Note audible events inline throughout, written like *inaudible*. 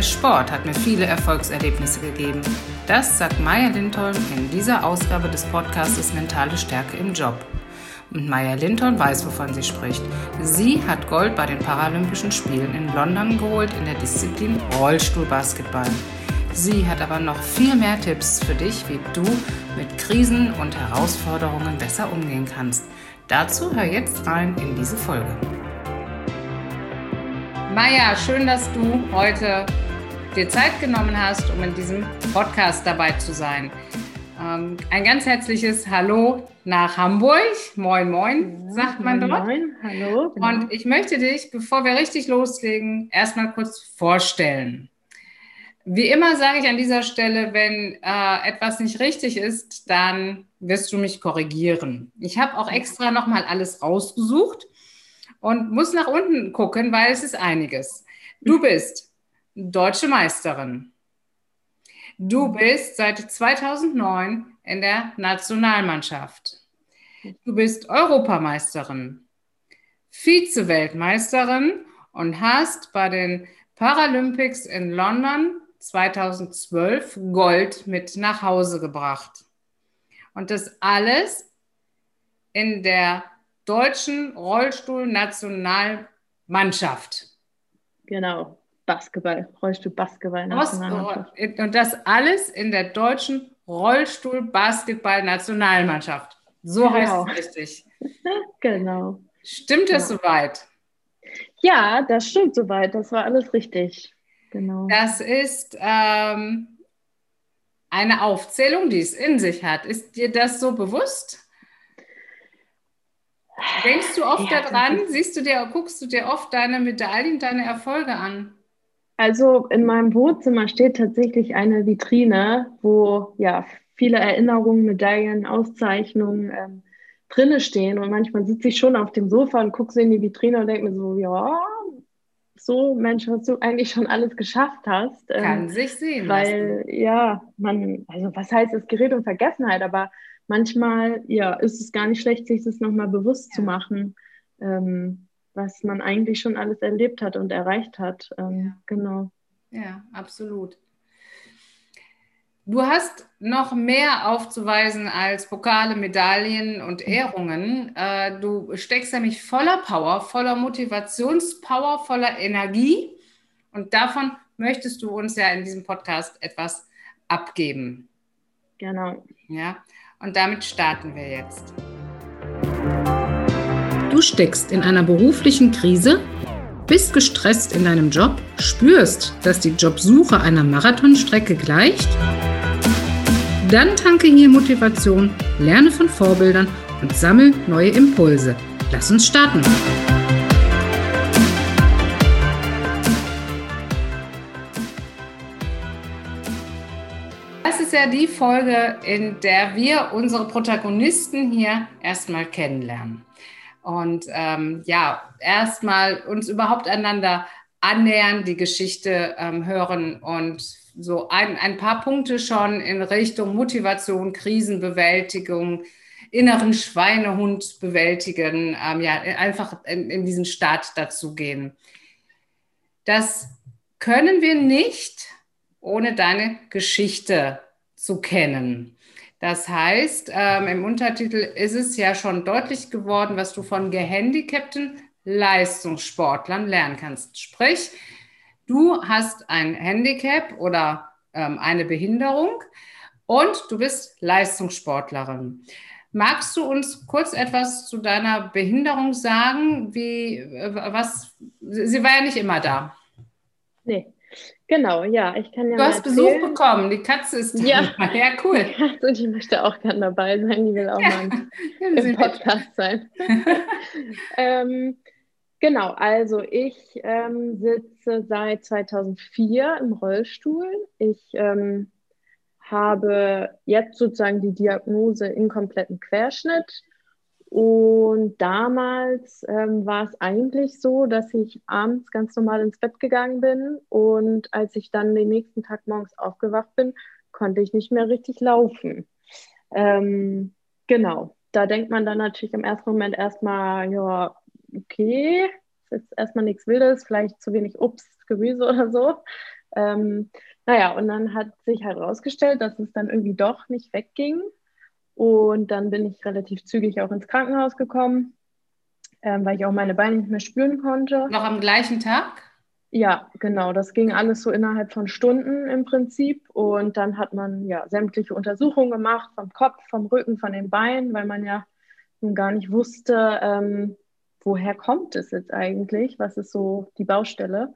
Der Sport hat mir viele Erfolgserlebnisse gegeben. Das sagt Maya Lindholm in dieser Ausgabe des Podcastes Mentale Stärke im Job. Und Maya Linton weiß, wovon sie spricht. Sie hat Gold bei den Paralympischen Spielen in London geholt in der Disziplin Rollstuhlbasketball. Sie hat aber noch viel mehr Tipps für dich, wie du mit Krisen und Herausforderungen besser umgehen kannst. Dazu hör jetzt rein in diese Folge. Maja, schön, dass du heute dir Zeit genommen hast, um in diesem Podcast dabei zu sein. Ähm, ein ganz herzliches Hallo nach Hamburg. Moin, moin, sagt man moin, dort. Moin, hallo. Genau. Und ich möchte dich, bevor wir richtig loslegen, erstmal kurz vorstellen. Wie immer sage ich an dieser Stelle, wenn äh, etwas nicht richtig ist, dann wirst du mich korrigieren. Ich habe auch extra nochmal alles rausgesucht und muss nach unten gucken, weil es ist einiges. Du *laughs* bist deutsche Meisterin. Du bist seit 2009 in der Nationalmannschaft. Du bist Europameisterin, Vize-Weltmeisterin und hast bei den Paralympics in London 2012 Gold mit nach Hause gebracht. Und das alles in der deutschen Rollstuhl-Nationalmannschaft. Genau, Basketball, Rollstuhl-Basketball. Und das alles in der deutschen Rollstuhl-Basketball-Nationalmannschaft. So genau. heißt es richtig. *laughs* genau. Stimmt das genau. soweit? Ja, das stimmt soweit. Das war alles richtig. Genau. Das ist ähm, eine Aufzählung, die es in sich hat. Ist dir das so bewusst? Denkst du oft ja, daran? Siehst du dir, guckst du dir oft deine Medaillen, deine Erfolge an? Also in meinem Wohnzimmer steht tatsächlich eine Vitrine, wo ja viele Erinnerungen, Medaillen, Auszeichnungen ähm, drinne stehen. Und manchmal sitze ich schon auf dem Sofa und gucke so in die Vitrine und denke mir so, ja, so Mensch, was du eigentlich schon alles geschafft hast. Ähm, Kann sich sehen. Weil, lassen. ja, man, also was heißt es Gerät und Vergessenheit, aber manchmal, ja, ist es gar nicht schlecht, sich das nochmal bewusst ja. zu machen, ähm, was man eigentlich schon alles erlebt hat und erreicht hat. Ähm, ja. Genau. Ja, absolut. Du hast noch mehr aufzuweisen als Pokale, Medaillen und mhm. Ehrungen. Äh, du steckst nämlich voller Power, voller Motivationspower, voller Energie. Und davon möchtest du uns ja in diesem Podcast etwas abgeben. Genau. Ja, und damit starten wir jetzt. Du steckst in einer beruflichen Krise, bist gestresst in deinem Job, spürst, dass die Jobsuche einer Marathonstrecke gleicht dann tanke hier Motivation, lerne von Vorbildern und sammle neue Impulse. Lass uns starten. Das ist ja die Folge, in der wir unsere Protagonisten hier erstmal kennenlernen. Und ähm, ja, erstmal uns überhaupt einander annähern, die Geschichte ähm, hören und so ein, ein paar Punkte schon in Richtung Motivation, Krisenbewältigung, inneren Schweinehund bewältigen, ähm, ja, einfach in, in diesen Start dazu gehen. Das können wir nicht, ohne deine Geschichte zu kennen. Das heißt, ähm, im Untertitel ist es ja schon deutlich geworden, was du von gehandicapten Leistungssportlern lernen kannst. Sprich, du hast ein Handicap oder ähm, eine Behinderung und du bist Leistungssportlerin. Magst du uns kurz etwas zu deiner Behinderung sagen? Wie, äh, was, sie war ja nicht immer da. Nee, genau, ja, ich kann ja. Du hast. Besuch bekommen, die Katze ist da. *laughs* Ja, ja cool. Die Katze, die möchte auch gerne dabei sein, die will auch ja. mal *laughs* im Podcast sein. *laughs* ähm, Genau, also ich ähm, sitze seit 2004 im Rollstuhl. Ich ähm, habe jetzt sozusagen die Diagnose inkompletten Querschnitt. Und damals ähm, war es eigentlich so, dass ich abends ganz normal ins Bett gegangen bin. Und als ich dann den nächsten Tag morgens aufgewacht bin, konnte ich nicht mehr richtig laufen. Ähm, genau, da denkt man dann natürlich im ersten Moment erstmal, ja, okay, ist jetzt erstmal nichts Wildes, vielleicht zu wenig Obst, Gemüse oder so. Ähm, naja, und dann hat sich herausgestellt, dass es dann irgendwie doch nicht wegging. Und dann bin ich relativ zügig auch ins Krankenhaus gekommen, ähm, weil ich auch meine Beine nicht mehr spüren konnte. Noch am gleichen Tag? Ja, genau. Das ging alles so innerhalb von Stunden im Prinzip. Und dann hat man ja sämtliche Untersuchungen gemacht vom Kopf, vom Rücken, von den Beinen, weil man ja nun gar nicht wusste, ähm, woher kommt es jetzt eigentlich, was ist so die Baustelle.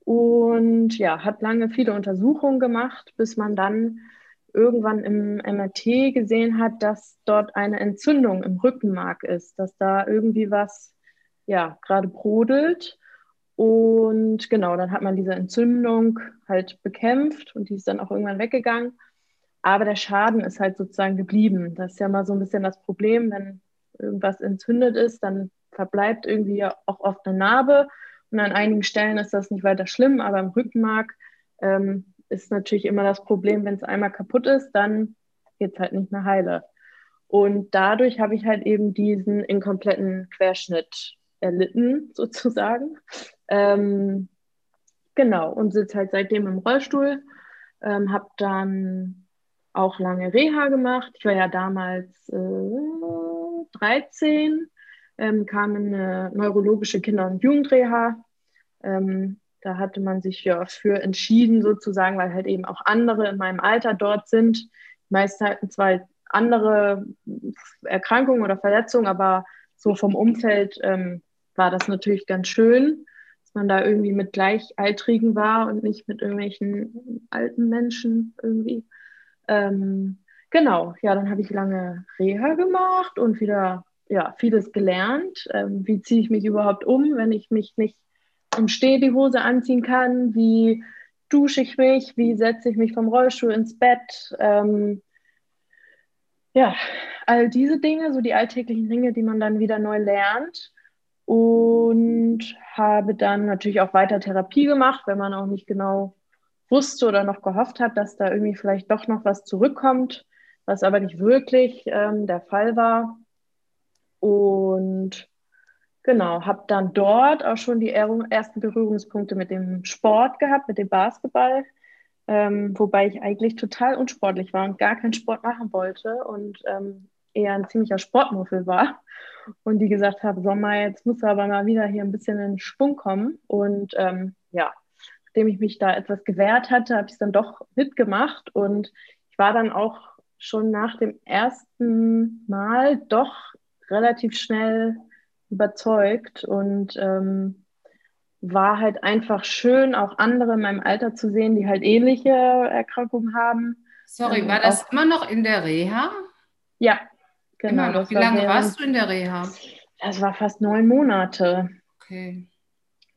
Und ja, hat lange viele Untersuchungen gemacht, bis man dann irgendwann im MRT gesehen hat, dass dort eine Entzündung im Rückenmark ist, dass da irgendwie was ja gerade brodelt. Und genau, dann hat man diese Entzündung halt bekämpft und die ist dann auch irgendwann weggegangen. Aber der Schaden ist halt sozusagen geblieben. Das ist ja mal so ein bisschen das Problem, wenn irgendwas entzündet ist, dann verbleibt irgendwie auch oft eine Narbe. Und an einigen Stellen ist das nicht weiter schlimm, aber im Rückenmark ähm, ist natürlich immer das Problem, wenn es einmal kaputt ist, dann geht es halt nicht mehr heile. Und dadurch habe ich halt eben diesen inkompletten Querschnitt erlitten, *laughs* sozusagen. Ähm, genau, und sitze halt seitdem im Rollstuhl, ähm, habe dann auch lange Reha gemacht. Ich war ja damals äh, 13, ähm, kam in eine neurologische Kinder- und Jugendreha. Ähm, da hatte man sich ja für entschieden, sozusagen, weil halt eben auch andere in meinem Alter dort sind. Die meisten hatten zwar andere Erkrankungen oder Verletzungen, aber so vom Umfeld ähm, war das natürlich ganz schön, dass man da irgendwie mit Gleichaltrigen war und nicht mit irgendwelchen alten Menschen irgendwie. Ähm, genau, ja, dann habe ich lange Reha gemacht und wieder ja, vieles gelernt. Ähm, wie ziehe ich mich überhaupt um, wenn ich mich nicht im Steh die Hose anziehen kann? Wie dusche ich mich? Wie setze ich mich vom Rollstuhl ins Bett? Ähm, ja, all diese Dinge, so die alltäglichen Dinge, die man dann wieder neu lernt. Und habe dann natürlich auch weiter Therapie gemacht, wenn man auch nicht genau wusste oder noch gehofft hat, dass da irgendwie vielleicht doch noch was zurückkommt, was aber nicht wirklich ähm, der Fall war. Und Genau, habe dann dort auch schon die ersten Berührungspunkte mit dem Sport gehabt, mit dem Basketball, ähm, wobei ich eigentlich total unsportlich war und gar keinen Sport machen wollte und ähm, eher ein ziemlicher Sportmuffel war. Und die gesagt habe, Sommer, jetzt muss aber mal wieder hier ein bisschen in Schwung kommen. Und ähm, ja, nachdem ich mich da etwas gewehrt hatte, habe ich es dann doch mitgemacht. Und ich war dann auch schon nach dem ersten Mal doch relativ schnell überzeugt und ähm, war halt einfach schön, auch andere in meinem Alter zu sehen, die halt ähnliche Erkrankungen haben. Sorry, ähm, war das immer noch in der Reha? Ja, genau. Immer noch. Wie lange war warst du in der Reha? Das war fast neun Monate. Okay.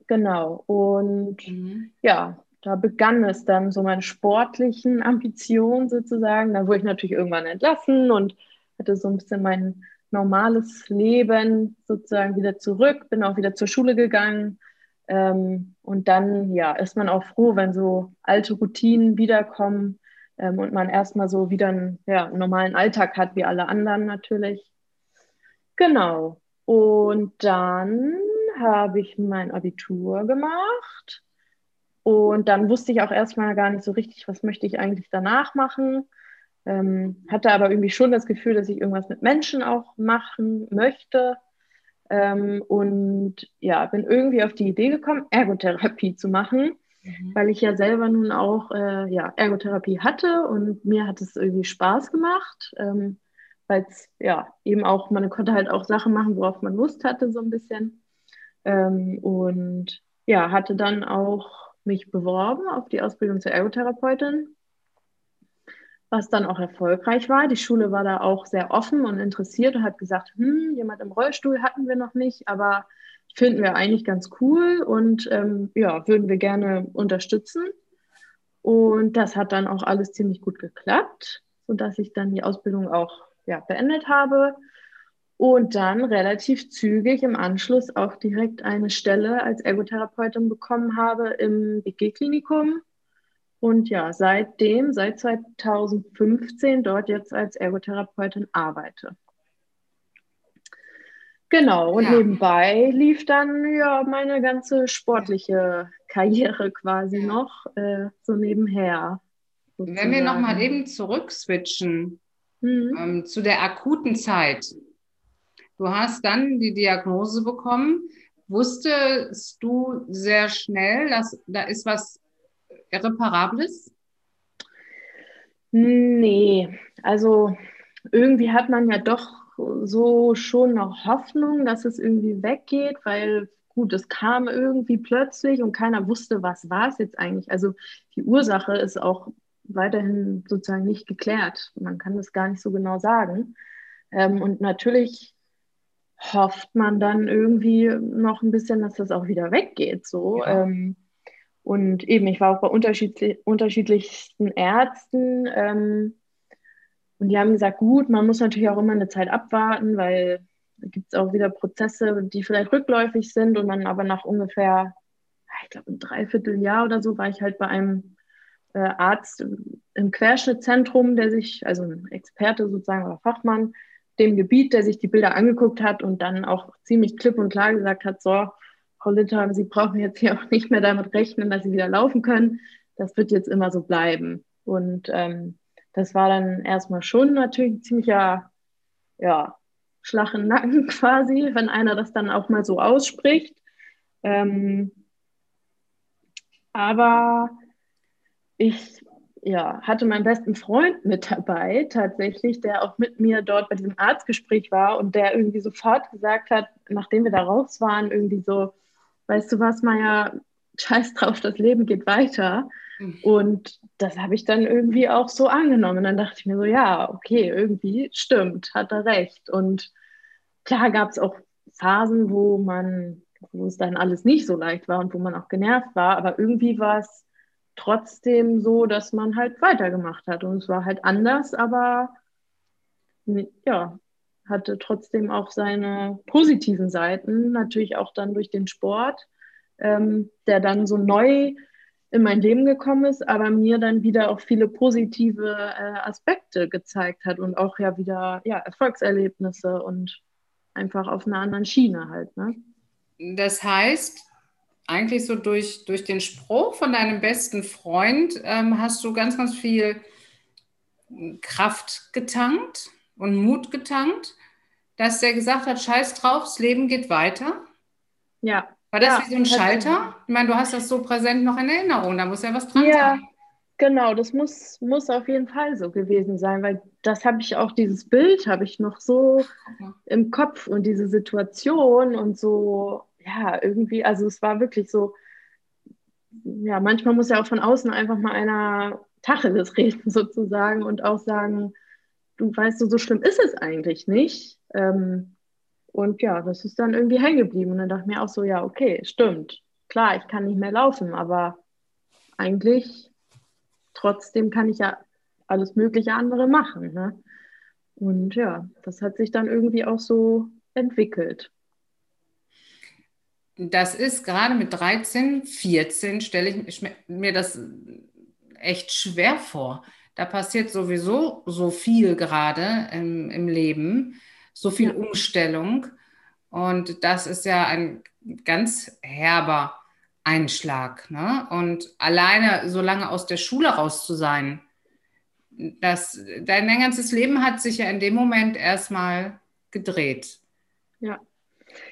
Genau. Und mhm. ja, da begann es dann so meine sportlichen Ambitionen sozusagen. Da wurde ich natürlich irgendwann entlassen und hatte so ein bisschen meinen normales Leben sozusagen wieder zurück, bin auch wieder zur Schule gegangen. Ähm, und dann, ja, ist man auch froh, wenn so alte Routinen wiederkommen ähm, und man erstmal so wieder einen, ja, einen normalen Alltag hat, wie alle anderen natürlich. Genau. Und dann habe ich mein Abitur gemacht. Und dann wusste ich auch erstmal gar nicht so richtig, was möchte ich eigentlich danach machen. Ähm, hatte aber irgendwie schon das Gefühl, dass ich irgendwas mit Menschen auch machen möchte. Ähm, und ja, bin irgendwie auf die Idee gekommen, Ergotherapie zu machen, mhm. weil ich ja selber nun auch äh, ja, Ergotherapie hatte und mir hat es irgendwie Spaß gemacht, ähm, weil es ja eben auch, man konnte halt auch Sachen machen, worauf man Lust hatte, so ein bisschen. Ähm, und ja, hatte dann auch mich beworben auf die Ausbildung zur Ergotherapeutin was dann auch erfolgreich war. Die Schule war da auch sehr offen und interessiert und hat gesagt, hm, jemand im Rollstuhl hatten wir noch nicht, aber finden wir eigentlich ganz cool und ähm, ja, würden wir gerne unterstützen. Und das hat dann auch alles ziemlich gut geklappt, sodass ich dann die Ausbildung auch ja, beendet habe und dann relativ zügig im Anschluss auch direkt eine Stelle als Ergotherapeutin bekommen habe im BG-Klinikum und ja, seitdem, seit 2015 dort jetzt als Ergotherapeutin arbeite. Genau, und ja. nebenbei lief dann ja meine ganze sportliche Karriere quasi noch, äh, so nebenher. Sozusagen. Wenn wir nochmal eben zurückswitchen mhm. ähm, zu der akuten Zeit. Du hast dann die Diagnose bekommen. Wusstest du sehr schnell, dass da ist was Irreparables? Nee, also irgendwie hat man ja doch so schon noch Hoffnung, dass es irgendwie weggeht, weil gut, es kam irgendwie plötzlich und keiner wusste, was war es jetzt eigentlich. Also die Ursache ist auch weiterhin sozusagen nicht geklärt. Man kann das gar nicht so genau sagen. Ähm, und natürlich hofft man dann irgendwie noch ein bisschen, dass das auch wieder weggeht. So. Ja. Ähm, und eben, ich war auch bei unterschiedlich, unterschiedlichsten Ärzten. Ähm, und die haben gesagt, gut, man muss natürlich auch immer eine Zeit abwarten, weil da gibt es auch wieder Prozesse, die vielleicht rückläufig sind und man aber nach ungefähr, ich glaube, ein Dreivierteljahr oder so war ich halt bei einem äh, Arzt im Querschnittzentrum, der sich, also ein Experte sozusagen oder Fachmann, dem Gebiet, der sich die Bilder angeguckt hat und dann auch ziemlich klipp und klar gesagt hat, so, Frau Litter, Sie brauchen jetzt hier *laughs* auch nicht mehr damit rechnen, dass Sie wieder laufen können. Das wird jetzt immer so bleiben. Und ähm, das war dann erstmal schon natürlich ein ziemlicher, ja, Schlag im Nacken *laughs* quasi, wenn einer das dann auch mal so ausspricht. Ähm, aber ich ja, hatte meinen besten Freund mit dabei, tatsächlich, der auch mit mir dort bei diesem Arztgespräch war und der irgendwie sofort gesagt hat, nachdem wir da raus waren, irgendwie so, weißt du was, Maja, scheiß drauf, das Leben geht weiter. Mhm. Und das habe ich dann irgendwie auch so angenommen. Und dann dachte ich mir so, ja, okay, irgendwie stimmt, hat er recht. Und klar gab es auch Phasen, wo man, wo es dann alles nicht so leicht war und wo man auch genervt war, aber irgendwie war es trotzdem so, dass man halt weitergemacht hat. Und es war halt anders, aber ja, hatte trotzdem auch seine positiven Seiten, natürlich auch dann durch den Sport, ähm, der dann so neu in mein Leben gekommen ist, aber mir dann wieder auch viele positive äh, Aspekte gezeigt hat und auch ja wieder ja, Erfolgserlebnisse und einfach auf einer anderen Schiene halt. Ne? Das heißt, eigentlich so durch, durch den Spruch von deinem besten Freund ähm, hast du ganz, ganz viel Kraft getankt und Mut getankt, dass der gesagt hat, scheiß drauf, das Leben geht weiter. Ja. War das ja, wie so ein Schalter? Ich meine, du hast das so präsent noch in Erinnerung, da muss ja was dran ja, sein. Genau, das muss, muss auf jeden Fall so gewesen sein, weil das habe ich auch, dieses Bild habe ich noch so okay. im Kopf und diese Situation und so, ja, irgendwie, also es war wirklich so, ja, manchmal muss ja auch von außen einfach mal einer Tacheles *laughs* reden sozusagen und auch sagen, du weißt, so, so schlimm ist es eigentlich nicht. Ähm, und ja, das ist dann irgendwie hängen geblieben. Und dann dachte ich mir auch so, ja, okay, stimmt. Klar, ich kann nicht mehr laufen, aber eigentlich trotzdem kann ich ja alles mögliche andere machen. Ne? Und ja, das hat sich dann irgendwie auch so entwickelt. Das ist gerade mit 13, 14 stelle ich mir das echt schwer vor. Da passiert sowieso so viel gerade im, im Leben, so viel. Umstellung. Und das ist ja ein ganz herber Einschlag. Ne? Und alleine so lange aus der Schule raus zu sein, das, dein ganzes Leben hat sich ja in dem Moment erstmal gedreht. Ja.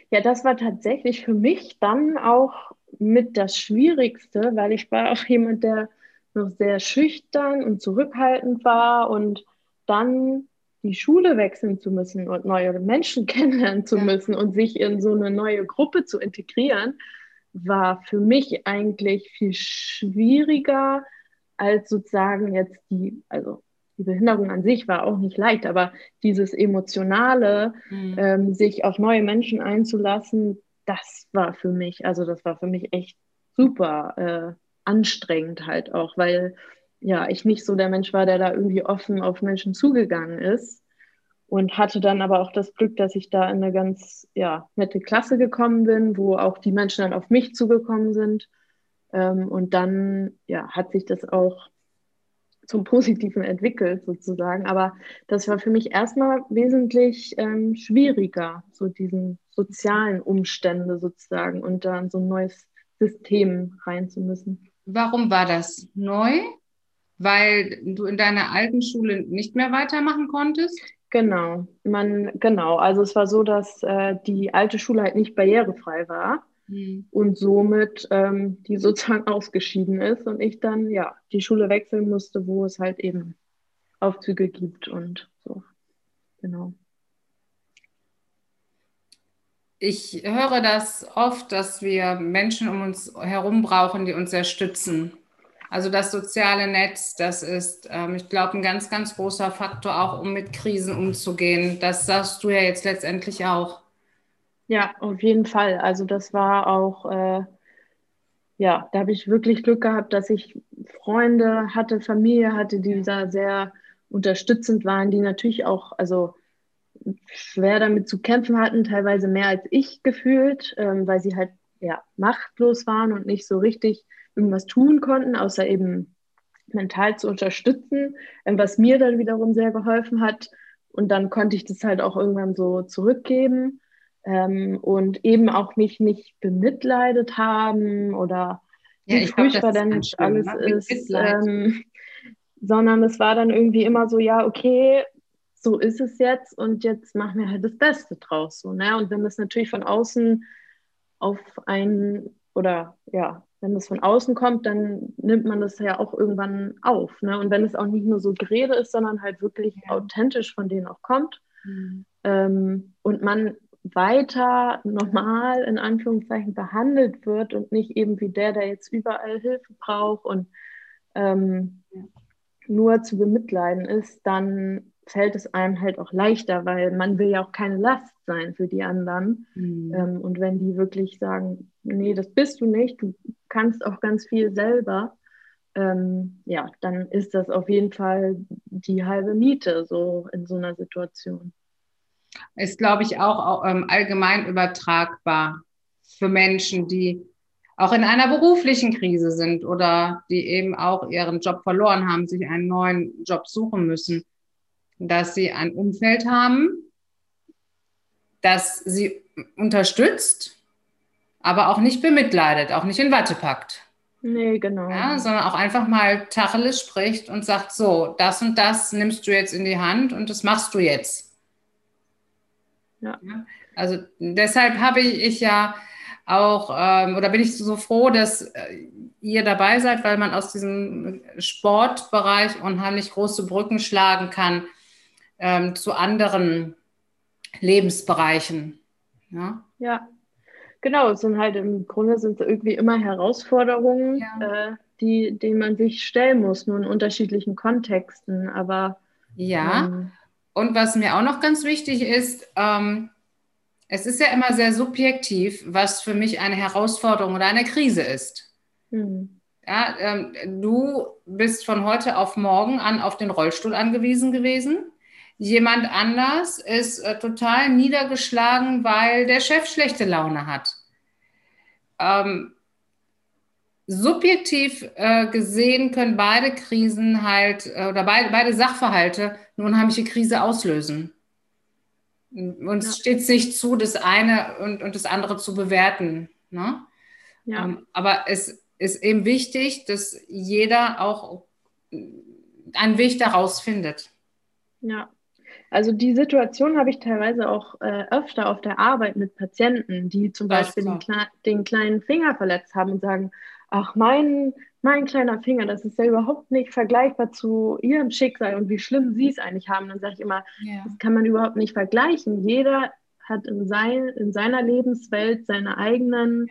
Ja, das war tatsächlich für mich dann auch mit das Schwierigste, weil ich war auch jemand, der noch sehr schüchtern und zurückhaltend war und dann die Schule wechseln zu müssen und neue Menschen *laughs* kennenlernen zu ja. müssen und sich in so eine neue Gruppe zu integrieren, war für mich eigentlich viel schwieriger als sozusagen jetzt die, also die Behinderung an sich war auch nicht leicht, aber dieses emotionale, mhm. ähm, sich auf neue Menschen einzulassen, das war für mich, also das war für mich echt super äh, anstrengend halt auch, weil ja ich nicht so der Mensch war, der da irgendwie offen auf Menschen zugegangen ist und hatte dann aber auch das Glück, dass ich da in eine ganz ja, nette Klasse gekommen bin, wo auch die Menschen dann auf mich zugekommen sind. Ähm, und dann ja, hat sich das auch zum Positiven entwickelt sozusagen. Aber das war für mich erstmal wesentlich ähm, schwieriger, so diesen sozialen Umstände sozusagen und dann so ein neues System rein zu müssen. Warum war das neu? Weil du in deiner alten Schule nicht mehr weitermachen konntest? Genau, man, genau. Also es war so, dass äh, die alte Schule halt nicht barrierefrei war hm. und somit ähm, die *laughs* sozusagen ausgeschieden ist und ich dann ja die Schule wechseln musste, wo es halt eben Aufzüge gibt und so. Genau. Ich höre das oft, dass wir Menschen um uns herum brauchen, die uns sehr stützen. Also das soziale Netz, das ist, ähm, ich glaube, ein ganz, ganz großer Faktor auch, um mit Krisen umzugehen. Das sagst du ja jetzt letztendlich auch. Ja, auf jeden Fall. Also das war auch, äh, ja, da habe ich wirklich Glück gehabt, dass ich Freunde hatte, Familie hatte, die da sehr unterstützend waren, die natürlich auch, also schwer damit zu kämpfen hatten, teilweise mehr als ich gefühlt, ähm, weil sie halt ja machtlos waren und nicht so richtig irgendwas tun konnten, außer eben mental zu unterstützen, ähm, was mir dann wiederum sehr geholfen hat. Und dann konnte ich das halt auch irgendwann so zurückgeben ähm, und eben auch mich nicht bemitleidet haben oder ja, wie furchtbar dann alles ne? ist, ähm, sondern es war dann irgendwie immer so, ja, okay, so ist es jetzt und jetzt machen wir halt das Beste draus. So, ne? Und wenn das natürlich von außen auf einen oder ja, wenn das von außen kommt, dann nimmt man das ja auch irgendwann auf. Ne? Und wenn es auch nicht nur so Gerede ist, sondern halt wirklich ja. authentisch von denen auch kommt mhm. ähm, und man weiter normal in Anführungszeichen behandelt wird und nicht eben wie der, der jetzt überall Hilfe braucht und ähm, ja. nur zu bemitleiden ist, dann fällt es einem halt auch leichter, weil man will ja auch keine Last sein für die anderen. Mhm. Ähm, und wenn die wirklich sagen, nee, das bist du nicht, du kannst auch ganz viel selber, ähm, ja, dann ist das auf jeden Fall die halbe Miete so in so einer Situation. Ist, glaube ich, auch, ähm, allgemein übertragbar für Menschen, die auch in einer beruflichen Krise sind oder die eben auch ihren Job verloren haben, sich einen neuen Job suchen müssen dass sie ein Umfeld haben, das sie unterstützt, aber auch nicht bemitleidet, auch nicht in Watte packt. Nee, genau. Ja, sondern auch einfach mal Tacheles spricht und sagt, so, das und das nimmst du jetzt in die Hand und das machst du jetzt. Ja. ja also deshalb habe ich, ich ja auch, ähm, oder bin ich so froh, dass äh, ihr dabei seid, weil man aus diesem Sportbereich unheimlich große Brücken schlagen kann ähm, zu anderen Lebensbereichen. Ja? ja, genau. Es sind halt im Grunde sind es irgendwie immer Herausforderungen, ja. äh, die, denen man sich stellen muss, nur in unterschiedlichen Kontexten. Aber ja. Ähm, und was mir auch noch ganz wichtig ist, ähm, es ist ja immer sehr subjektiv, was für mich eine Herausforderung oder eine Krise ist. Hm. Ja, ähm, du bist von heute auf morgen an auf den Rollstuhl angewiesen gewesen. Jemand anders ist äh, total niedergeschlagen, weil der Chef schlechte Laune hat. Ähm, subjektiv äh, gesehen können beide Krisen halt äh, oder beide, beide Sachverhalte eine unheimliche Krise auslösen. Uns ja. steht es nicht zu, das eine und, und das andere zu bewerten. Ne? Ja. Ähm, aber es ist eben wichtig, dass jeder auch einen Weg daraus findet. Ja, also die Situation habe ich teilweise auch äh, öfter auf der Arbeit mit Patienten, die zum Beispiel den, den, kleinen Finger verletzt haben und sagen, ach, mein, mein kleiner Finger, das ist ja überhaupt nicht vergleichbar zu ihrem Schicksal und wie schlimm sie es eigentlich haben. Dann sage ich immer, yeah. das kann man überhaupt nicht vergleichen. Jeder hat in, sein, in seiner Lebenswelt seine eigenen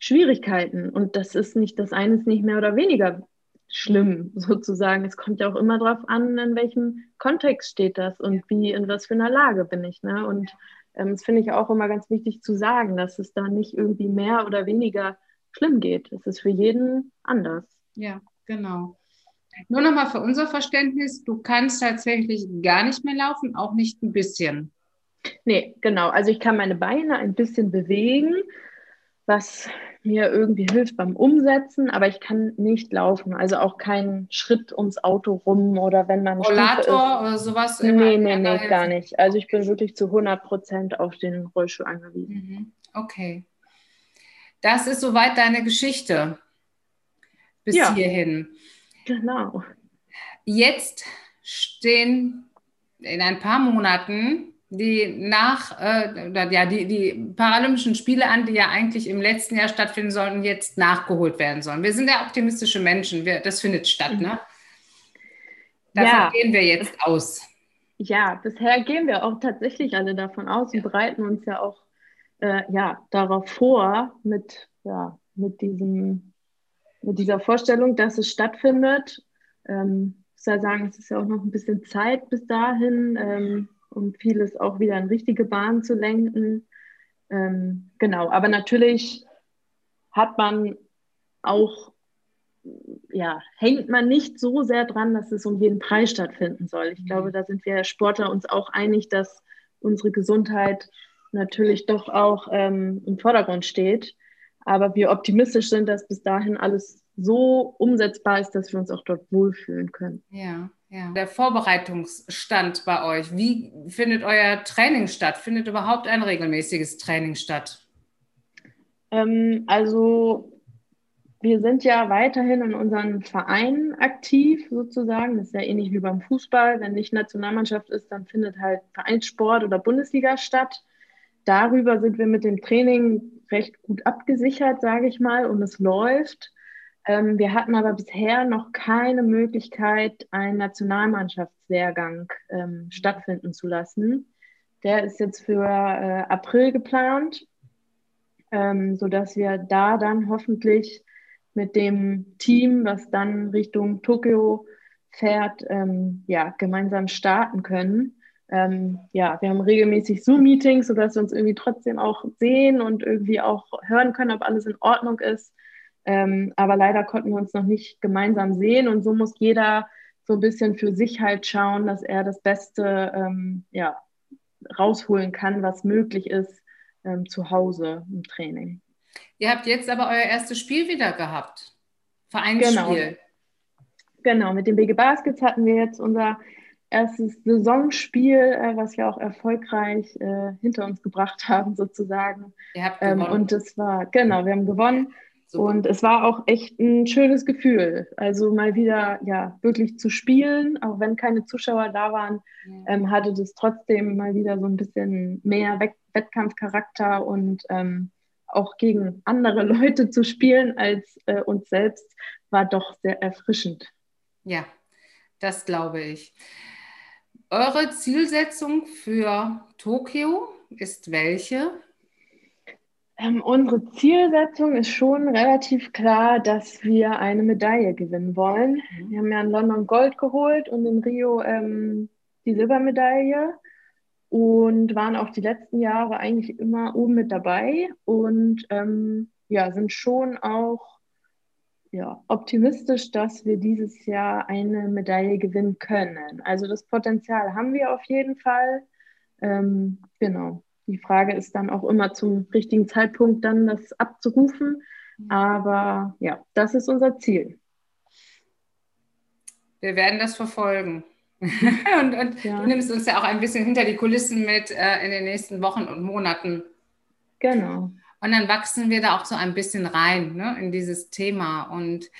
Schwierigkeiten und das ist nicht, das eine ist nicht mehr oder weniger schlimm sozusagen. Es kommt ja auch immer darauf an, in welchem Kontext steht das und wie, in was für einer Lage bin ich. Ne? Und ähm, das finde ich auch immer ganz wichtig zu sagen, dass es da nicht irgendwie mehr oder weniger schlimm geht. Es ist für jeden anders. Ja, genau. Nur nochmal für unser Verständnis, du kannst tatsächlich gar nicht mehr laufen, auch nicht ein bisschen. Nee, genau. Also ich kann meine Beine ein bisschen bewegen, was mir irgendwie hilft beim Umsetzen, aber ich kann nicht laufen. Also auch keinen Schritt ums Auto rum oder wenn man. Rollator oder sowas? Nee, nee, nee, gar nicht. Also ich bin wirklich zu 100 Prozent auf den Rollstuhl angewiesen. Mhm. Okay. das ist soweit deine Geschichte bis ja, hierhin. Genau. Jetzt stehen in ein paar Monaten die nach äh, ja die, die Paralympischen Spiele an, die ja eigentlich im letzten Jahr stattfinden sollen, jetzt nachgeholt werden sollen. Wir sind ja optimistische Menschen. Wir, das findet statt, ne? Davon ja. gehen wir jetzt aus. Ja, bisher gehen wir auch tatsächlich alle davon aus und bereiten uns ja auch äh, ja, darauf vor mit, ja, mit, diesem, mit dieser Vorstellung, dass es stattfindet. Ähm, ich muss ja sagen, es ist ja auch noch ein bisschen Zeit bis dahin, ähm, um vieles auch wieder in richtige Bahn zu lenken. Ähm, genau, aber natürlich hat man auch ja, hängt man nicht so sehr dran, dass es um jeden Preis stattfinden soll. Ich glaube, da sind wir Sportler uns auch einig, dass unsere Gesundheit natürlich doch auch ähm, im Vordergrund steht. Aber wir optimistisch sind, dass bis dahin alles so umsetzbar ist, dass wir uns auch dort wohlfühlen können. Ja, ja. Der Vorbereitungsstand bei euch, wie findet euer Training statt? Findet überhaupt ein regelmäßiges Training statt? Ähm, also wir sind ja weiterhin in unseren Vereinen aktiv, sozusagen. Das ist ja ähnlich wie beim Fußball. Wenn nicht Nationalmannschaft ist, dann findet halt Vereinssport oder Bundesliga statt. Darüber sind wir mit dem Training recht gut abgesichert, sage ich mal, und es läuft. Ähm, wir hatten aber bisher noch keine Möglichkeit, einen Nationalmannschaftslehrgang ähm, stattfinden zu lassen. Der ist jetzt für äh, April geplant, ähm, sodass wir da dann hoffentlich mit dem Team, was dann Richtung Tokio fährt, ähm, ja, gemeinsam starten können. Ähm, ja, wir haben regelmäßig Zoom-Meetings, sodass wir uns irgendwie trotzdem auch sehen und irgendwie auch hören können, ob alles in Ordnung ist. Ähm, aber leider konnten wir uns noch nicht gemeinsam sehen und so muss jeder so ein bisschen für sich halt schauen, dass er das Beste ähm, ja, rausholen kann, was möglich ist ähm, zu Hause im Training. Ihr habt jetzt aber euer erstes Spiel wieder gehabt. Vereinsspiel. Genau, genau. mit den BG Baskets hatten wir jetzt unser erstes Saisonspiel, äh, was wir auch erfolgreich äh, hinter uns gebracht *laughs* haben, sozusagen. Ihr habt gewonnen. Ähm, und es war, genau, wir haben gewonnen. Super. Und es war auch echt ein schönes Gefühl. Also mal wieder, ja, wirklich zu spielen, auch wenn keine Zuschauer da waren, ähm, hatte das trotzdem mal wieder so ein bisschen mehr Wettkampfcharakter und ähm, auch gegen andere *laughs* Leute zu spielen als äh, uns selbst, war doch sehr erfrischend. Ja, das glaube ich. Eure Zielsetzung für Tokio ist welche? Ähm, unsere Zielsetzung ist schon relativ klar, dass wir eine Medaille gewinnen wollen. Mhm. Wir haben ja in London Gold geholt und in Rio ähm, die Silbermedaille und waren auch die letzten Jahre eigentlich immer oben mit dabei und ähm, ja, sind schon auch ja, optimistisch, dass wir dieses Jahr eine Medaille gewinnen können. Also das Potenzial haben wir auf jeden Fall. Ähm, genau. Die Frage ist dann auch immer zum richtigen Zeitpunkt dann das abzurufen. Aber ja, das ist unser Ziel. Wir werden das verfolgen. *laughs* und, und ja. du nimmst uns ja auch ein bisschen hinter die Kulissen mit äh, in den nächsten Wochen und Monaten. Genau. Und dann wachsen wir da auch so ein bisschen rein ne, in dieses Thema. Und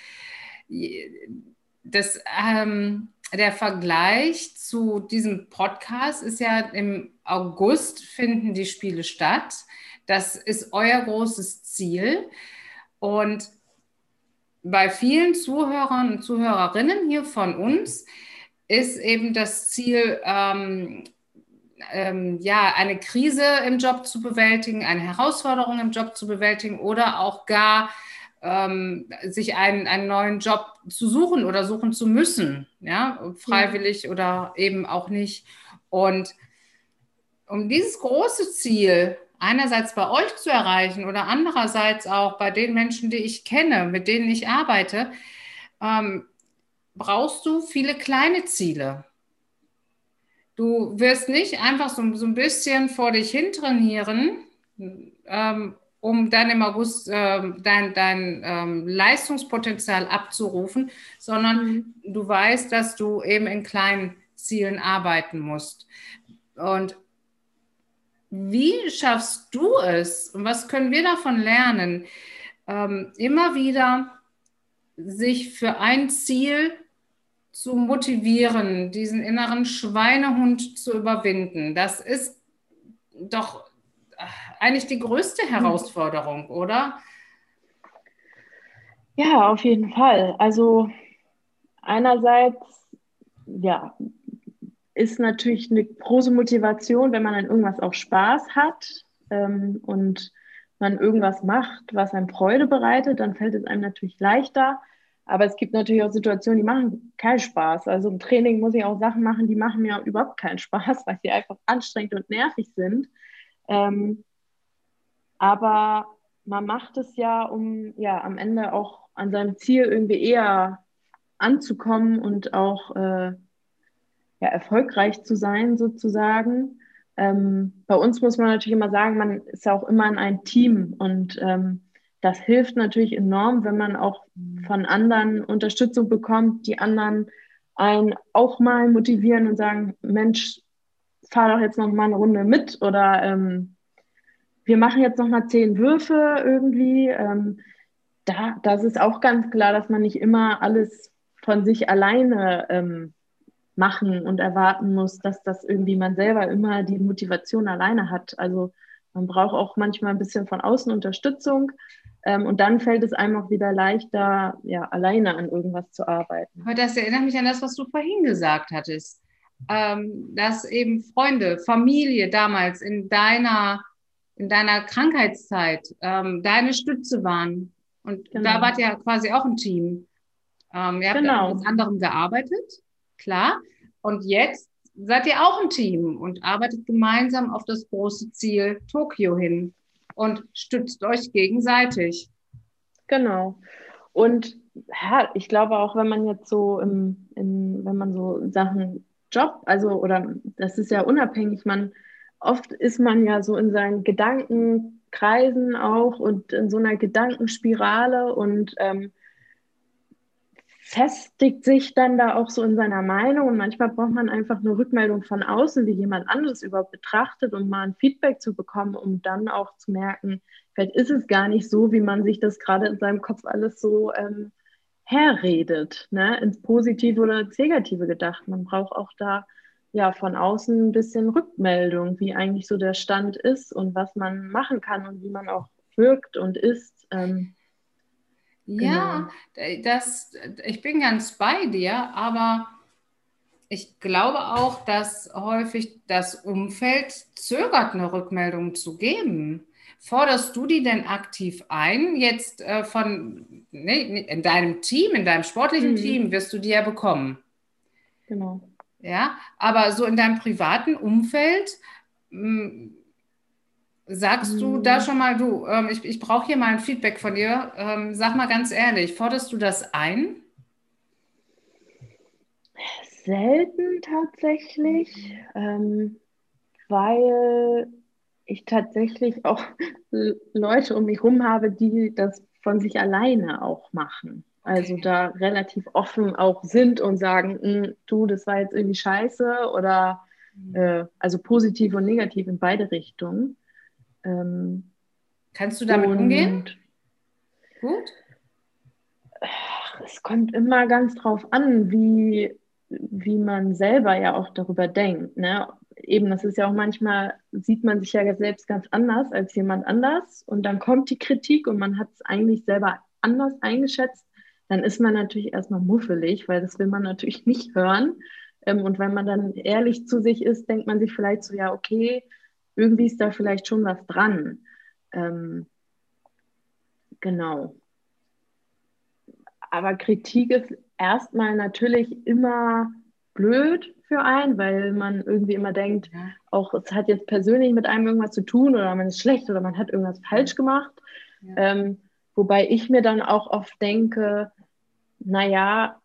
das, ähm, der Vergleich zu diesem Podcast ist ja im August finden die Spiele statt. Das ist euer großes Ziel. Und bei vielen Zuhörern und Zuhörerinnen hier von uns ist eben das Ziel, ähm, ähm, ja, eine Krise im Job zu bewältigen, eine Herausforderung im Job zu bewältigen oder auch gar ähm, sich einen, einen neuen Job zu suchen oder suchen zu müssen, ja, freiwillig ja. oder eben auch nicht. Und um dieses große Ziel einerseits bei euch zu erreichen oder andererseits auch bei den Menschen, die ich kenne, mit denen ich arbeite, ähm, brauchst du viele kleine Ziele. Du wirst nicht einfach so, so ein bisschen vor dich hin trainieren, ähm, um dann im August ähm, dein, dein ähm, Leistungspotenzial abzurufen, sondern mhm. du weißt, dass du eben in kleinen Zielen arbeiten musst. Und wie schaffst du es und was können wir davon lernen, ähm, immer wieder sich für ein Ziel zu motivieren, diesen inneren Schweinehund zu überwinden? Das ist doch äh, eigentlich die größte Herausforderung, oder? Ja, auf jeden Fall. Also einerseits, ja, ist natürlich eine große Motivation, wenn man an irgendwas auch Spaß hat ähm, und man irgendwas macht, was einem Freude bereitet, dann fällt es einem natürlich leichter. Aber es gibt natürlich auch Situationen, die machen keinen Spaß. Also im Training muss ich auch Sachen machen, die machen mir überhaupt keinen Spaß, *laughs* weil sie einfach anstrengend und nervig sind. Ähm, aber man macht es ja, um ja am Ende auch an seinem Ziel irgendwie eher anzukommen und auch äh, ja, erfolgreich zu sein, sozusagen. Ähm, bei uns muss man natürlich immer sagen, man ist ja auch immer in einem Team und ähm, das hilft natürlich enorm, wenn man auch von anderen Unterstützung bekommt, die anderen einen auch mal motivieren und sagen, Mensch, fahr doch jetzt noch mal eine Runde mit oder ähm, wir machen jetzt noch mal zehn Würfe irgendwie. Ähm, da, das ist auch ganz klar, dass man nicht immer alles von sich alleine ähm, machen und erwarten muss, dass das irgendwie man selber immer die Motivation alleine hat. Also man braucht auch manchmal ein bisschen von außen Unterstützung. Ähm, und dann fällt es einem auch wieder leichter, ja, alleine an irgendwas zu arbeiten. Aber das erinnert mich an das, was du vorhin gesagt hattest. Ähm, dass eben Freunde, Familie damals in deiner, in deiner Krankheitszeit ähm, deine Stütze waren. Und genau. da wart ihr quasi auch ein Team. Ähm, ihr habt genau. mit anderen gearbeitet klar. Und jetzt seid ihr auch ein Team und arbeitet gemeinsam auf das große Ziel Tokio hin und stützt euch gegenseitig. Genau. Und ja, ich glaube auch, wenn man jetzt so im, in, wenn man so Sachen Job, also oder das ist ja unabhängig, man oft ist man ja so in seinen Gedankenkreisen auch und in so einer Gedankenspirale und ähm, festigt sich dann da auch so in seiner Meinung und manchmal braucht man einfach eine Rückmeldung von außen, wie jemand anderes überhaupt betrachtet, um mal ein Feedback zu bekommen, um dann auch zu merken, vielleicht ist es gar nicht so, wie man sich das gerade in seinem Kopf alles so ähm, herredet, ne? ins Positive oder ins Negative gedacht. Man braucht auch da ja von außen ein bisschen Rückmeldung, wie eigentlich so der Stand ist und was man machen kann und wie man auch wirkt und ist. Ähm, ja, genau. das, ich bin ganz bei dir, aber ich glaube auch, dass häufig das Umfeld zögert, eine Rückmeldung zu geben. Forderst du die denn aktiv ein? Jetzt äh, von nee, in deinem Team, in deinem sportlichen mhm. Team wirst du die ja bekommen. Genau. Ja, aber so in deinem privaten Umfeld mh, hm, Sagst du da mhm. schon mal, du, ähm, ich, ich brauche hier mal ein Feedback von dir. Ähm, sag mal ganz ehrlich, forderst du das ein? Selten tatsächlich, ähm, weil ich tatsächlich auch *laughs* Leute um mich herum habe, die das von sich alleine auch machen. Also da relativ offen auch sind und sagen, hm, du, das war jetzt irgendwie scheiße oder mhm. äh, also positiv und negativ in beide Richtungen. Ähm, Kannst du damit umgehen? Gut. Es kommt immer ganz drauf an, wie, wie man selber ja auch darüber denkt. Ne? Eben, das ist ja auch manchmal, sieht man sich ja selbst ganz anders als jemand anders und dann kommt die Kritik und man hat es eigentlich selber anders eingeschätzt, dann ist man natürlich erstmal muffelig, weil das will man natürlich *laughs* nicht hören. Ähm, und wenn man dann ehrlich zu sich ist, denkt man sich vielleicht so, ja, okay, irgendwie ist da vielleicht schon was dran. Ähm, genau. Aber Kritik ist erstmal natürlich immer blöd für einen, weil man irgendwie immer denkt, auch es hat jetzt persönlich mit einem irgendwas zu tun oder man ist schlecht oder man hat irgendwas falsch gemacht. Ja. Ähm, wobei ich mir dann auch oft denke, naja,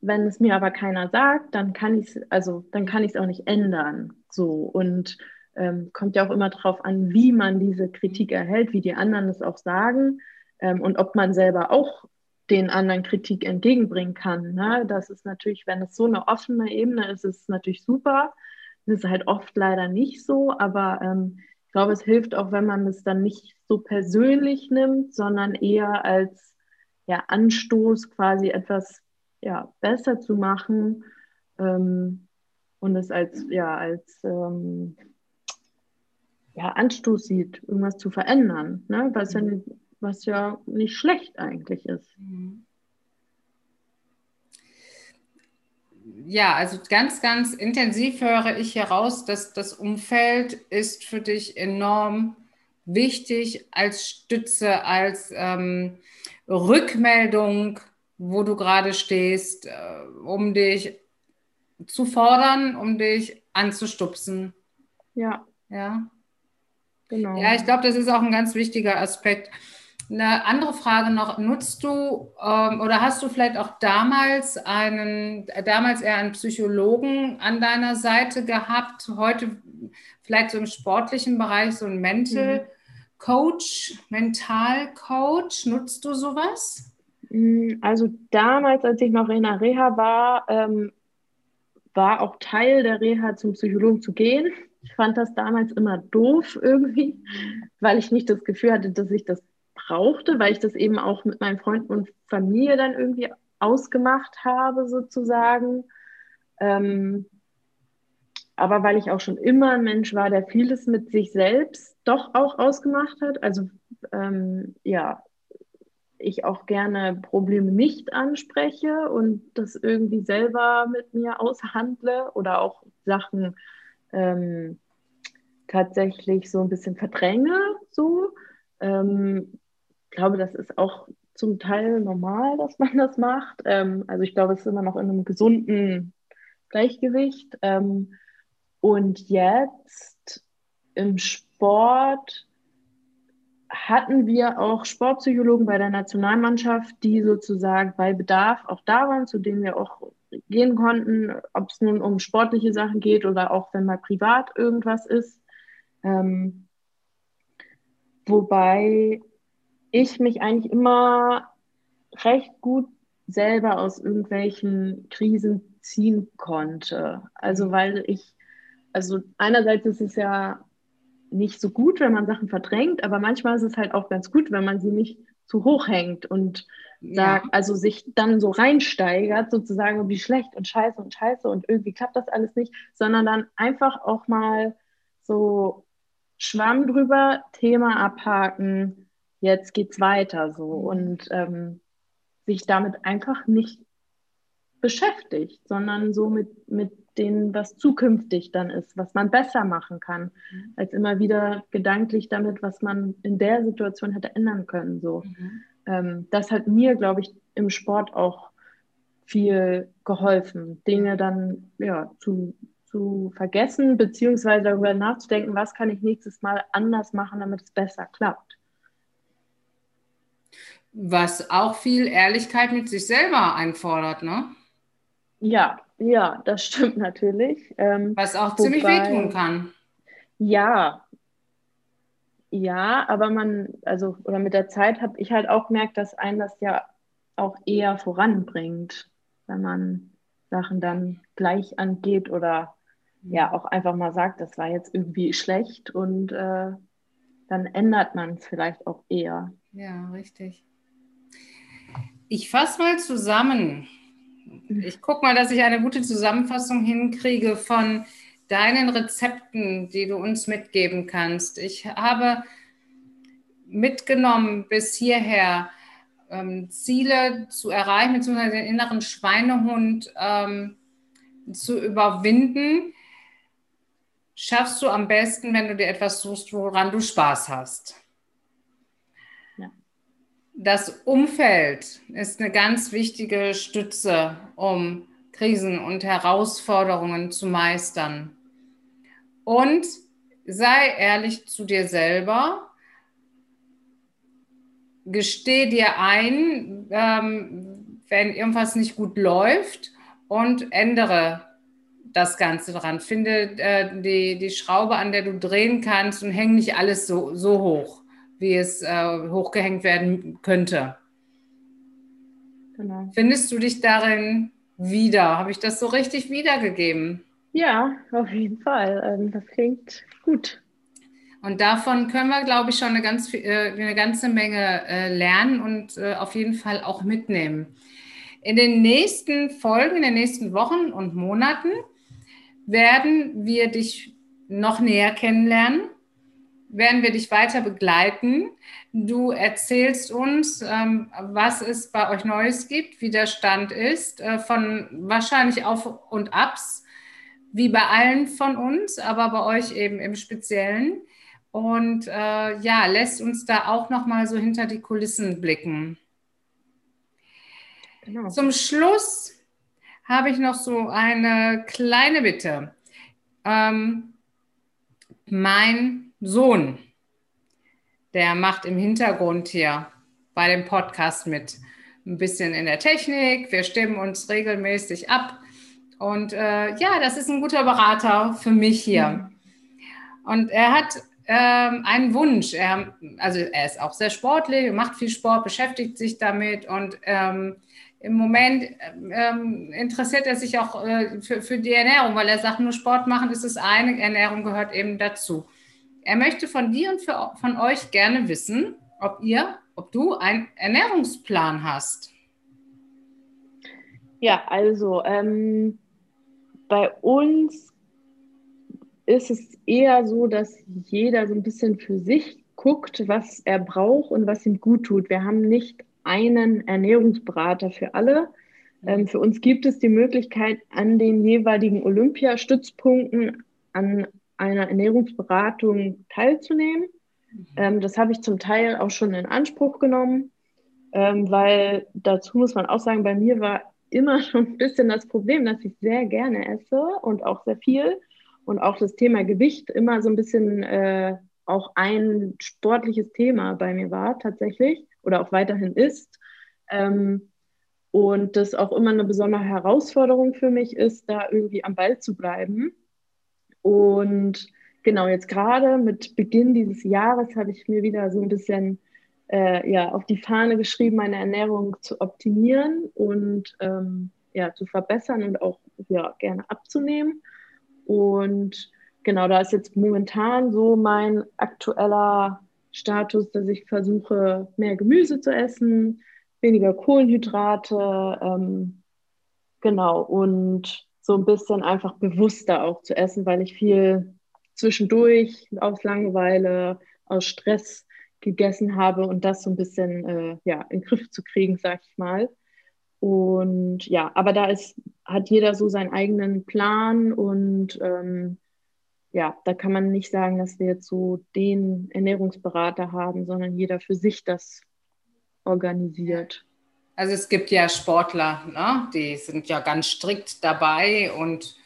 wenn es mir aber keiner sagt, dann kann ich es, also auch nicht ändern. So und ähm, kommt ja auch immer darauf an, wie man diese Kritik erhält, wie die anderen es auch sagen ähm, und ob man selber auch den anderen Kritik entgegenbringen kann. Ne? Das ist natürlich, wenn es so eine offene Ebene ist, ist es natürlich super. Das ist halt oft leider nicht so, aber ähm, ich glaube, es hilft auch, wenn man es dann nicht so persönlich nimmt, sondern eher als ja, Anstoß quasi etwas ja, besser zu machen ähm, und es als, ja, als ähm, ja, Anstoß sieht, irgendwas zu verändern, ne? was, ja, was ja nicht schlecht eigentlich ist. Mhm. Ja, also ganz, ganz intensiv höre ich heraus, dass das Umfeld ist für dich enorm wichtig als Stütze, als ähm, Rückmeldung, wo du gerade stehst, äh, um dich zu fordern, um dich anzustupsen. Ja. Ja. Genau. Ja, ich glaube, das ist auch ein ganz wichtiger Aspekt. Eine andere Frage noch, nutzt du ähm, oder hast du vielleicht auch damals einen, damals eher einen Psychologen an deiner Seite gehabt, heute vielleicht so im sportlichen Bereich so ein Mental mhm. Coach, Mental Coach, nutzt du sowas? Mm, also damals, als ich noch in der Reha war, ähm, war auch Teil der Reha zum Psychologen zu gehen. Ich fand das damals immer doof irgendwie, weil ich nicht das Gefühl hatte, dass ich das brauchte, weil ich das eben auch mit meinen Freunden und Familie dann irgendwie ausgemacht habe, sozusagen. Ähm, aber weil ich auch schon immer ein Mensch war, der vieles mit sich selbst doch auch ausgemacht hat. Also ähm, ja, ich auch gerne Probleme nicht anspreche und das irgendwie selber mit mir aushandle oder auch Sachen ähm, tatsächlich so ein bisschen verdränge, so. Ähm, glaube, das ist auch zum Teil normal, dass man das macht. Ähm, also ich glaube, es ist immer noch in einem gesunden Gleichgewicht. Ähm, und jetzt im Sport hatten wir auch Sportpsychologen bei der Nationalmannschaft, die sozusagen bei Bedarf auch da waren, zu denen wir auch gehen konnten, ob es nun um sportliche Sachen geht oder auch wenn mal privat irgendwas ist. Ähm, wobei ich mich eigentlich immer recht gut selber aus irgendwelchen Krisen ziehen konnte. Also weil ich, also einerseits ist es ja nicht so gut, wenn man Sachen verdrängt, aber manchmal ist es halt auch ganz gut, wenn man sie nicht zu hoch hängt und sagt, ja. also sich dann so reinsteigert, sozusagen, wie schlecht und scheiße und scheiße und irgendwie klappt das alles nicht, sondern dann einfach auch mal so Schwamm drüber, Thema abhaken, jetzt geht's weiter so mhm. und ähm, sich damit einfach nicht beschäftigt, sondern so mit, mit dem, was zukünftig dann ist, was man besser machen kann, mhm. als immer wieder gedanklich damit, was man in der Situation hätte ändern können. So. Mhm. Ähm, das hat mir, glaube ich, im Sport auch viel geholfen, Dinge dann ja, zu, zu vergessen, beziehungsweise darüber nachzudenken, was kann ich nächstes Mal anders machen, damit es besser klappt. Was auch viel Ehrlichkeit mit sich selber einfordert, ne? Ja, ja, das stimmt natürlich. Ähm, Was auch wobei, ziemlich wehtun kann. Ja, ja, aber man, also, oder mit der Zeit habe ich halt auch gemerkt, dass einen das ja auch eher voranbringt, wenn man Sachen dann gleich angeht oder ja auch einfach mal sagt, das war jetzt irgendwie schlecht und äh, dann ändert man es vielleicht auch eher. Ja, richtig. Ich fasse mal zusammen. Ich gucke mal, dass ich eine gute Zusammenfassung hinkriege von deinen Rezepten, die du uns mitgeben kannst. Ich habe mitgenommen bis hierher ähm, Ziele zu erreichen, beziehungsweise den inneren Schweinehund ähm, zu überwinden. Schaffst du am besten, wenn du dir etwas suchst, woran du Spaß hast das Umfeld ist eine ganz wichtige Stütze, um Krisen und Herausforderungen zu meistern. Und sei ehrlich zu dir selber. Gesteh dir ein, ähm, wenn irgendwas nicht gut läuft und ändere das Ganze dran. Finde äh, die, die Schraube, an der du drehen kannst und häng nicht alles so, so hoch wie es äh, hochgehängt werden könnte. Genau. Findest du dich darin wieder? Habe ich das so richtig wiedergegeben? Ja, auf jeden Fall. Ähm, das klingt gut. Und davon können wir, glaube ich, schon eine, ganz, äh, eine ganze Menge äh, lernen und äh, auf jeden Fall auch mitnehmen. In den nächsten Folgen, in den nächsten Wochen und Monaten werden wir dich noch näher kennenlernen, werden wir dich weiter begleiten. Du erzählst uns, ähm, was es bei euch Neues gibt, wie der Stand ist, von wahrscheinlich Auf und Abs, wie bei allen von uns, aber bei euch eben im Speziellen und äh, ja, lässt uns da auch noch mal so hinter die Kulissen blicken. Genau. Zum Schluss habe ich noch so eine kleine Bitte. Ähm, mein Sohn, der macht im Hintergrund hier bei dem Podcast mit ein bisschen in der Technik. Wir stimmen uns regelmäßig ab. Und äh, ja, das ist ein guter Berater für mich hier. Und er hat ähm, einen Wunsch. Er, also er ist auch sehr sportlich, macht viel Sport, beschäftigt sich damit und ähm, im Moment ähm, interessiert er sich auch äh, für, für die Ernährung, weil er sagt, nur Sport machen ist das eine, Ernährung gehört eben dazu. Er möchte von dir und für, von euch gerne wissen, ob ihr, ob du einen Ernährungsplan hast. Ja, also ähm, bei uns ist es eher so, dass jeder so ein bisschen für sich guckt, was er braucht und was ihm gut tut. Wir haben nicht einen Ernährungsberater für alle. Ähm, für uns gibt es die Möglichkeit, an den jeweiligen Olympiastützpunkten an einer Ernährungsberatung teilzunehmen. Ähm, das habe ich zum Teil auch schon in Anspruch genommen, ähm, weil dazu muss man auch sagen, bei mir war immer *laughs* schon ein bisschen das Problem, dass ich sehr gerne esse und auch sehr viel und auch das Thema Gewicht immer so ein bisschen äh, auch ein sportliches Thema bei mir war tatsächlich oder auch weiterhin ist. Ähm, und das auch immer eine besondere Herausforderung für mich ist, da irgendwie am Ball zu bleiben. Und genau jetzt gerade mit Beginn dieses Jahres habe ich mir wieder so ein bisschen äh, ja, auf die Fahne geschrieben, meine Ernährung zu optimieren und ähm, ja, zu verbessern und auch ja, gerne abzunehmen. Und genau, da ist jetzt momentan so mein aktueller Status, dass ich versuche, mehr Gemüse zu essen, weniger Kohlenhydrate, ähm, genau, und so ein bisschen einfach bewusster auch zu essen, weil ich viel zwischendurch aus Langeweile, aus Stress gegessen habe und das so ein bisschen äh, ja, in den Griff zu kriegen, sag ich mal. Und ja, aber da ist, hat jeder so seinen eigenen Plan und ähm, ja, da kann man nicht sagen, dass wir jetzt so den Ernährungsberater haben, sondern jeder für sich das organisiert. Also es gibt ja Sportler, ne? die sind ja ganz strikt dabei und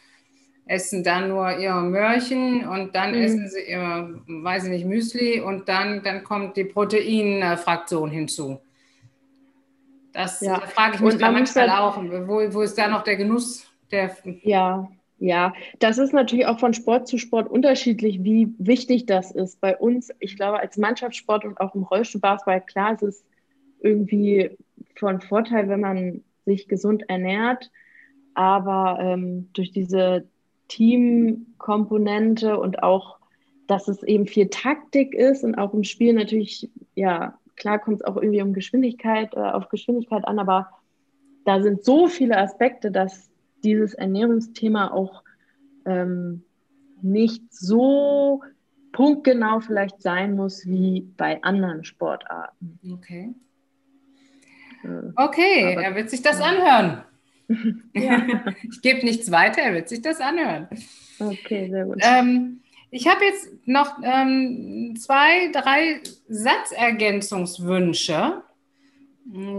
essen dann nur ihre Möhrchen und dann mhm. essen sie ihr, weiß ich nicht, Müsli und dann, dann kommt die Proteinfraktion hinzu. Das ja. da frage ich mich da manchmal auch, wo, wo ist da noch der Genuss? Der ja, ja, das ist natürlich auch von Sport zu Sport unterschiedlich, wie wichtig das ist. Bei uns, ich glaube, als Mannschaftssport und auch im Rollstuhlbasketball, klar, es ist irgendwie von Vorteil, wenn man sich gesund ernährt. Aber ähm, durch diese Teamkomponente und auch, dass es eben viel Taktik ist und auch im Spiel natürlich ja klar kommt es auch irgendwie um Geschwindigkeit, äh, auf Geschwindigkeit an, aber da sind so viele Aspekte, dass dieses Ernährungsthema auch ähm, nicht so punktgenau vielleicht sein muss wie bei anderen Sportarten. Okay. Äh, okay, aber, er wird sich das anhören. *laughs* ja. *laughs* Ich gebe nichts weiter, er wird sich das anhören. Okay, sehr gut. Ähm, ich habe jetzt noch ähm, zwei, drei Satzergänzungswünsche.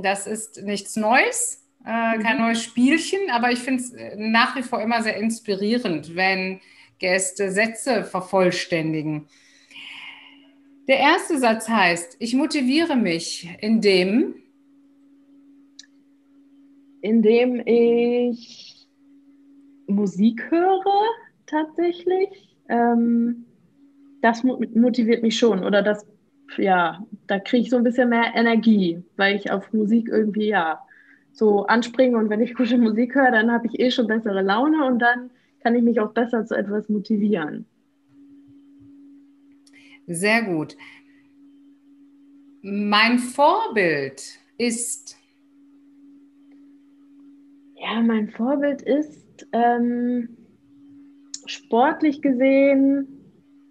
Das ist nichts Neues, äh, kein mhm. neues Spielchen, aber ich finde es äh, nach wie vor immer sehr inspirierend, wenn Gäste Sätze vervollständigen. Der erste Satz heißt, ich motiviere mich, indem... Indem ich Musik höre, tatsächlich ähm, das motiviert mich schon oder das, ja, da kriege ich so ein bisschen mehr Energie, weil ich auf Musik irgendwie, ja, so anspringe und wenn ich *laughs* gute Musik höre, dann habe ich eh schon bessere Laune und dann kann ich mich auch besser zu etwas motivieren. Sehr gut. Mein Vorbild ist. Ja, mein Vorbild ist ähm, sportlich gesehen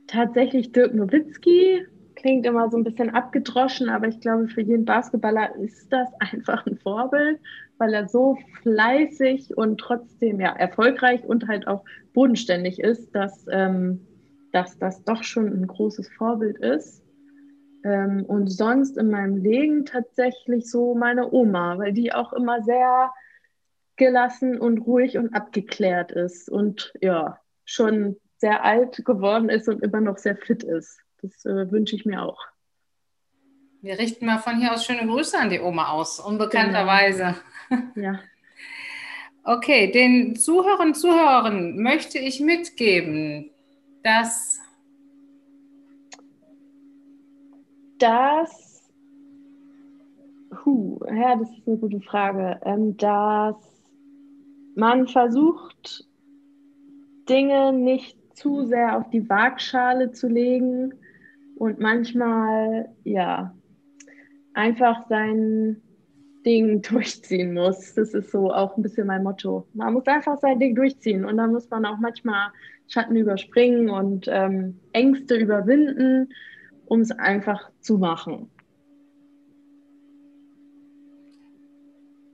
tatsächlich Dirk Nowitzki. Klingt immer so ein bisschen abgedroschen, aber ich glaube, für jeden Basketballer ist das *laughs* einfach ein Vorbild, weil er so fleißig und trotzdem ja erfolgreich und halt auch bodenständig ist, dass, ähm, dass das doch schon ein großes Vorbild ist. Ähm, und sonst in meinem Leben tatsächlich so meine Oma, weil die auch immer sehr gelassen und ruhig und abgeklärt ist und ja, schon sehr alt geworden ist und immer noch sehr fit ist. Das äh, wünsche ich mir auch. Wir richten mal von hier aus schöne Grüße an die Oma aus, unbekannterweise. Genau. Ja. *laughs* Okay, den Zuhörern und Zuhörern möchte ich mitgeben, dass dass huh, ja, das ist eine gute Frage, ähm, dass man versucht, Dinge nicht zu sehr auf die Waagschale zu legen und manchmal, ja, einfach sein Ding *laughs* durchziehen muss. Das ist so auch ein bisschen mein Motto. Man muss einfach sein Ding durchziehen und dann muss man auch manchmal Schatten überspringen und ähm, Ängste überwinden, um es einfach zu machen.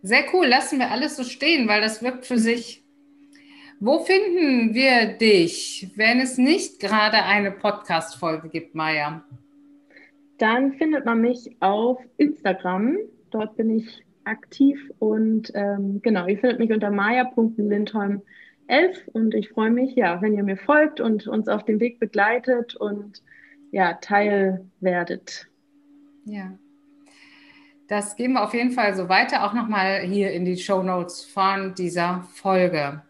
Sehr cool, lassen wir alles so stehen, weil das wirkt für sich wo finden wir dich, wenn es nicht gerade eine Podcast-Folge gibt, Maja? Dann findet man mich auf Instagram. Dort bin ich aktiv und ähm, genau, ihr findet mich unter maya.lindholm11 und ich freue mich, ja, wenn ihr mir folgt und uns auf dem Weg begleitet und ja, Teil werdet. Ja. Das gehen wir auf jeden Fall so weiter, auch nochmal hier in die Show Notes von dieser Folge.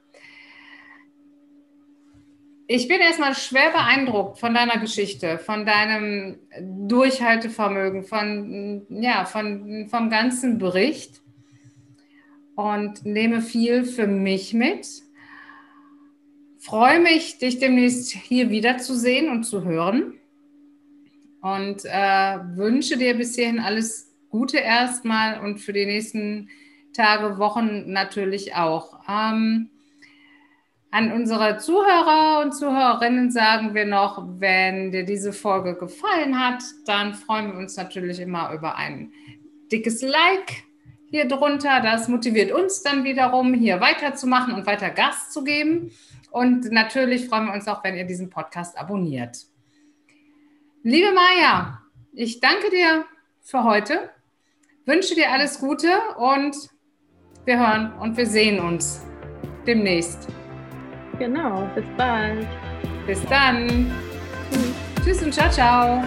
Ich bin erstmal schwer beeindruckt von deiner Geschichte, von deinem Durchhaltevermögen, von, ja, von, vom ganzen Bericht und nehme viel für mich mit. Freue mich, dich demnächst hier wiederzusehen und zu hören und äh, wünsche dir bis hierhin alles Gute erstmal und für die nächsten Tage, Wochen natürlich auch. Ähm, an unsere Zuhörer und Zuhörerinnen sagen wir noch, wenn dir diese Folge gefallen hat, dann freuen wir uns natürlich immer über ein dickes Like hier drunter. Das motiviert uns dann wiederum, hier weiterzumachen und weiter Gas zu geben. Und natürlich freuen wir uns auch, wenn ihr diesen Podcast abonniert. Liebe Maja, ich danke dir für heute, wünsche dir alles Gute und wir hören und wir sehen uns demnächst. Genau, bis bald. Bis dann. Tschüss, und ciao, ciao.